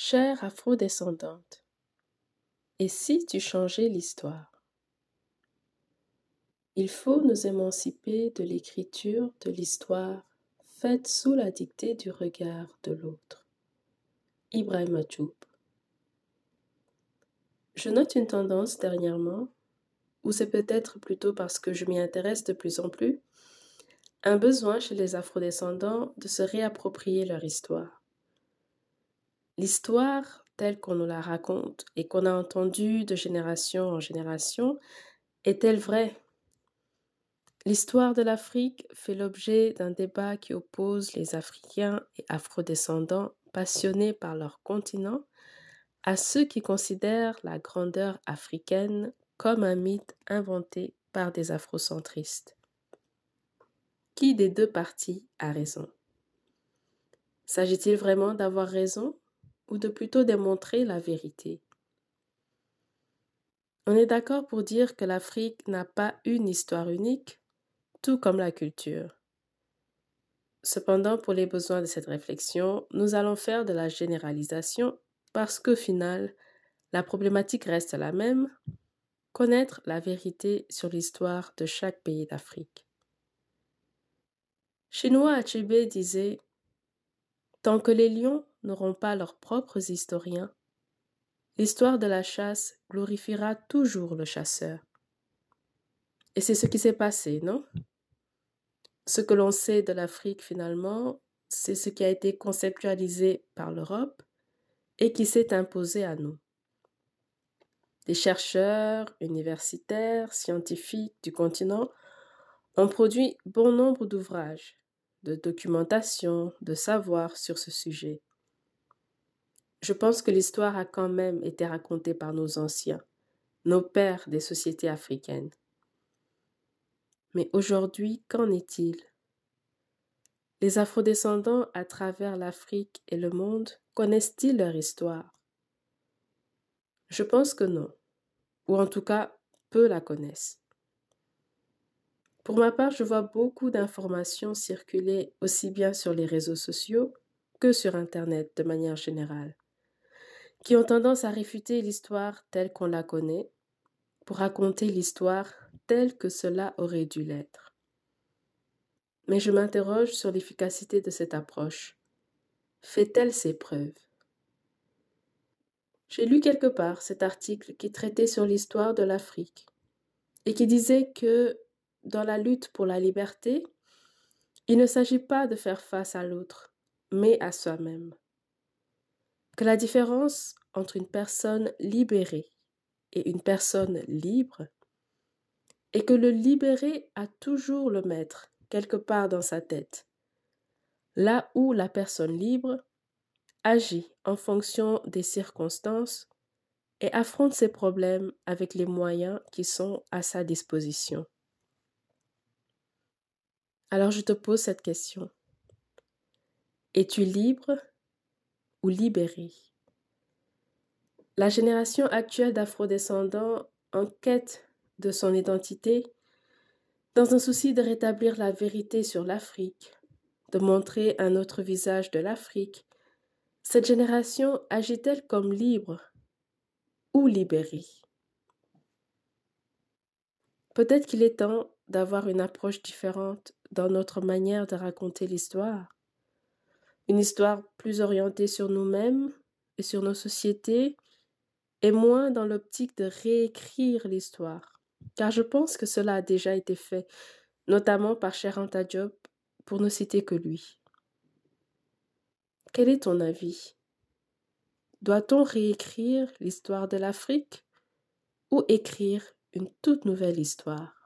Chère afrodescendante, et si tu changeais l'histoire? Il faut nous émanciper de l'écriture de l'histoire faite sous la dictée du regard de l'autre. Ibrahim Achoub. Je note une tendance dernièrement, ou c'est peut-être plutôt parce que je m'y intéresse de plus en plus, un besoin chez les afrodescendants de se réapproprier leur histoire. L'histoire, telle qu'on nous la raconte et qu'on a entendue de génération en génération, est-elle vraie? L'histoire de l'Afrique fait l'objet d'un débat qui oppose les Africains et afrodescendants passionnés par leur continent à ceux qui considèrent la grandeur africaine comme un mythe inventé par des afrocentristes. Qui des deux parties a raison? S'agit-il vraiment d'avoir raison? Ou de plutôt démontrer la vérité? On est d'accord pour dire que l'Afrique n'a pas une histoire unique, tout comme la culture. Cependant, pour les besoins de cette réflexion, nous allons faire de la généralisation parce qu'au final, la problématique reste la même, connaître la vérité sur l'histoire de chaque pays d'Afrique. Chinois Achebe disait Tant que les lions n'auront pas leurs propres historiens, l'histoire de la chasse glorifiera toujours le chasseur. Et c'est ce qui s'est passé, non? Ce que l'on sait de l'Afrique finalement, c'est ce qui a été conceptualisé par l'Europe et qui s'est imposé à nous. Des chercheurs, universitaires, scientifiques du continent ont produit bon nombre d'ouvrages, de documentation, de savoir sur ce sujet. Je pense que l'histoire a quand même été racontée par nos anciens, nos pères des sociétés africaines. Mais aujourd'hui, qu'en est-il? Les afrodescendants à travers l'Afrique et le monde connaissent-ils leur histoire? Je pense que non, ou en tout cas, peu la connaissent. Pour ma part, je vois beaucoup d'informations circuler aussi bien sur les réseaux sociaux que sur Internet de manière générale qui ont tendance à réfuter l'histoire telle qu'on la connaît pour raconter l'histoire telle que cela aurait dû l'être. Mais je m'interroge sur l'efficacité de cette approche. Fait-elle ses preuves? J'ai lu quelque part cet article qui traitait sur l'histoire de l'Afrique et qui disait que dans la lutte pour la liberté, il ne s'agit pas de faire face à l'autre, mais à soi-même que la différence entre une personne libérée et une personne libre est que le libéré a toujours le maître quelque part dans sa tête, là où la personne libre agit en fonction des circonstances et affronte ses problèmes avec les moyens qui sont à sa disposition. Alors je te pose cette question. Es-tu libre ou libéré? La génération actuelle d'afrodescendants en quête de son identité, dans un souci de rétablir la vérité sur l'Afrique, de montrer un autre visage de l'Afrique, cette génération agit-elle comme libre ou libérée? Peut-être qu'il est temps d'avoir une approche différente dans notre manière de raconter l'histoire. Une histoire plus orientée sur nous-mêmes et sur nos sociétés, et moins dans l'optique de réécrire l'histoire, car je pense que cela a déjà été fait, notamment par Cheranta Diop, pour ne citer que lui. Quel est ton avis? Doit-on réécrire l'histoire de l'Afrique ou écrire une toute nouvelle histoire?